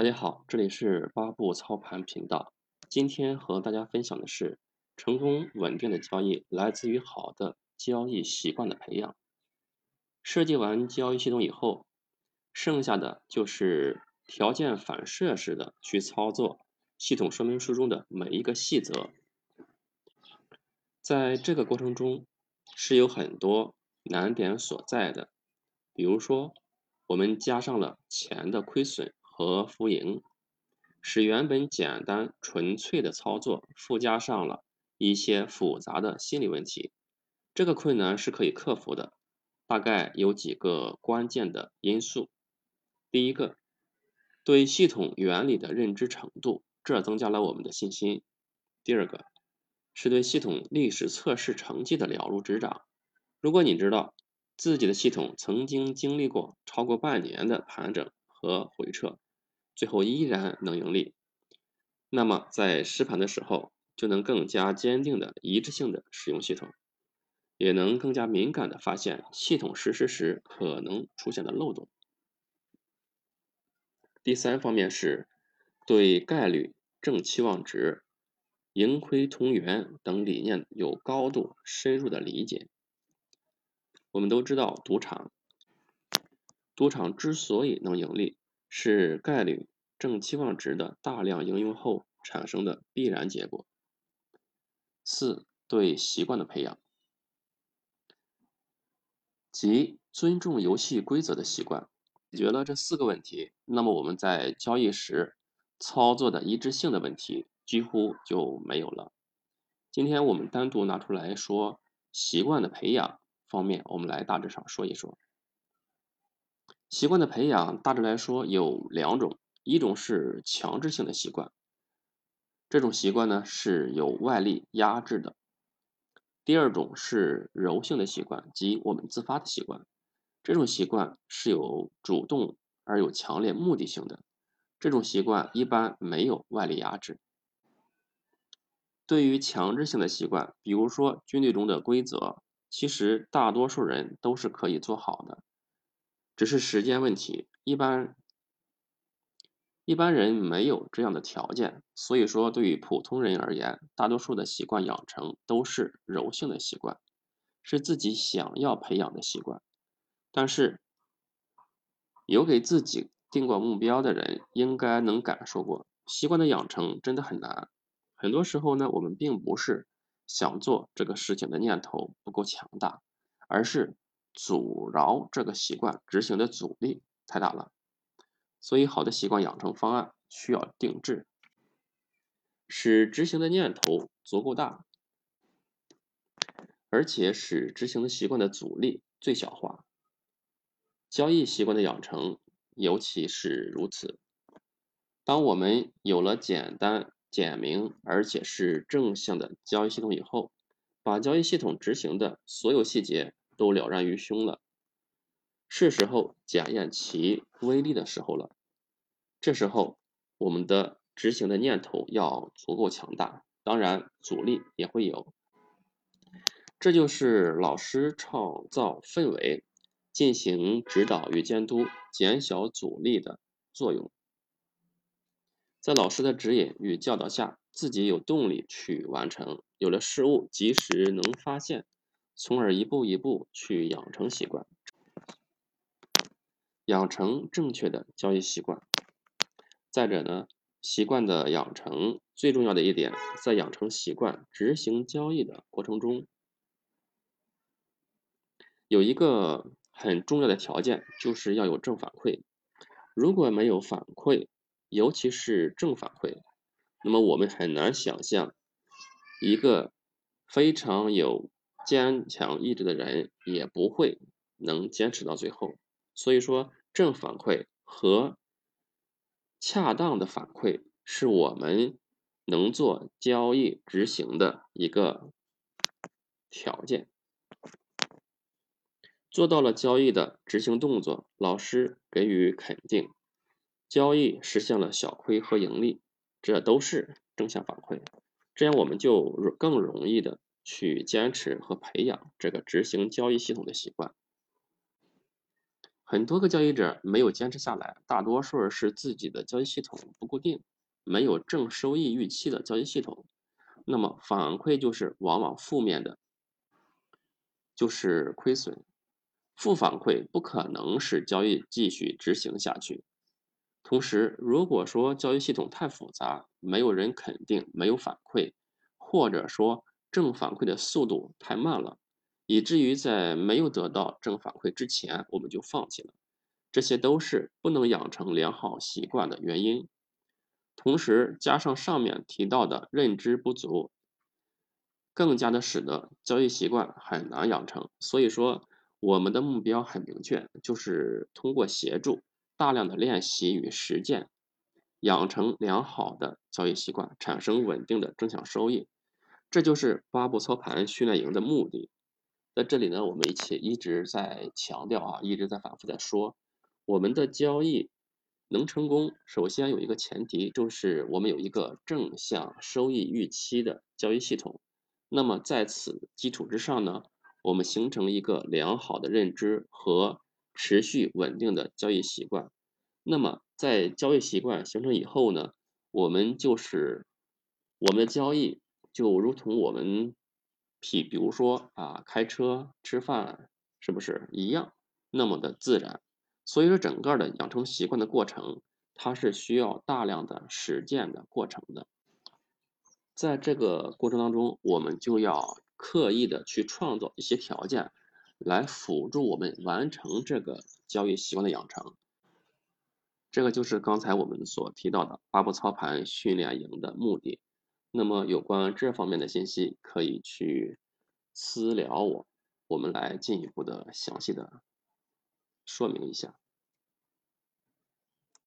大家好，这里是八步操盘频道。今天和大家分享的是，成功稳定的交易来自于好的交易习惯的培养。设计完交易系统以后，剩下的就是条件反射式的去操作系统说明书中的每一个细则。在这个过程中，是有很多难点所在的，比如说，我们加上了钱的亏损。和浮盈，使原本简单纯粹的操作附加上了一些复杂的心理问题。这个困难是可以克服的，大概有几个关键的因素。第一个，对系统原理的认知程度，这增加了我们的信心。第二个，是对系统历史测试成绩的了如指掌。如果你知道自己的系统曾经经历过超过半年的盘整和回撤，最后依然能盈利，那么在实盘的时候就能更加坚定的一致性的使用系统，也能更加敏感的发现系统实施时可能出现的漏洞。第三方面是对概率、正期望值、盈亏同源等理念有高度深入的理解。我们都知道赌场，赌场之所以能盈利。是概率正期望值的大量应用后产生的必然结果。四对习惯的培养，即尊重游戏规则的习惯。解决了这四个问题，那么我们在交易时操作的一致性的问题几乎就没有了。今天我们单独拿出来说习惯的培养方面，我们来大致上说一说。习惯的培养大致来说有两种，一种是强制性的习惯，这种习惯呢是有外力压制的；第二种是柔性的习惯，即我们自发的习惯，这种习惯是有主动而有强烈目的性的，这种习惯一般没有外力压制。对于强制性的习惯，比如说军队中的规则，其实大多数人都是可以做好的。只是时间问题，一般一般人没有这样的条件，所以说对于普通人而言，大多数的习惯养成都是柔性的习惯，是自己想要培养的习惯。但是有给自己定过目标的人，应该能感受过，习惯的养成真的很难。很多时候呢，我们并不是想做这个事情的念头不够强大，而是。阻挠这个习惯执行的阻力太大了，所以好的习惯养成方案需要定制，使执行的念头足够大，而且使执行的习惯的阻力最小化。交易习惯的养成尤其是如此。当我们有了简单、简明而且是正向的交易系统以后，把交易系统执行的所有细节。都了然于胸了，是时候检验其威力的时候了。这时候，我们的执行的念头要足够强大，当然阻力也会有。这就是老师创造氛围、进行指导与监督、减小阻力的作用。在老师的指引与教导下，自己有动力去完成，有了失误及时能发现。从而一步一步去养成习惯，养成正确的交易习惯。再者呢，习惯的养成最重要的一点，在养成习惯、执行交易的过程中，有一个很重要的条件，就是要有正反馈。如果没有反馈，尤其是正反馈，那么我们很难想象一个非常有。坚强意志的人也不会能坚持到最后，所以说正反馈和恰当的反馈是我们能做交易执行的一个条件。做到了交易的执行动作，老师给予肯定，交易实现了小亏和盈利，这都是正向反馈，这样我们就更容易的。去坚持和培养这个执行交易系统的习惯。很多个交易者没有坚持下来，大多数是自己的交易系统不固定，没有正收益预期的交易系统，那么反馈就是往往负面的，就是亏损。负反馈不可能使交易继续执行下去。同时，如果说交易系统太复杂，没有人肯定，没有反馈，或者说正反馈的速度太慢了，以至于在没有得到正反馈之前，我们就放弃了，这些都是不能养成良好习惯的原因。同时，加上上面提到的认知不足，更加的使得交易习惯很难养成。所以说。我们的目标很明确，就是通过协助大量的练习与实践，养成良好的交易习惯，产生稳定的正向收益。这就是八步操盘训练营的目的。在这里呢，我们一起一直在强调啊，一直在反复在说，我们的交易能成功，首先有一个前提，就是我们有一个正向收益预期的交易系统。那么在此基础之上呢？我们形成一个良好的认知和持续稳定的交易习惯。那么，在交易习惯形成以后呢，我们就是我们的交易就如同我们，比比如说啊，开车、吃饭，是不是一样那么的自然？所以说，整个的养成习惯的过程，它是需要大量的实践的过程的。在这个过程当中，我们就要。刻意的去创造一些条件，来辅助我们完成这个交易习惯的养成。这个就是刚才我们所提到的八步操盘训练营的目的。那么有关这方面的信息，可以去私聊我，我们来进一步的详细的说明一下。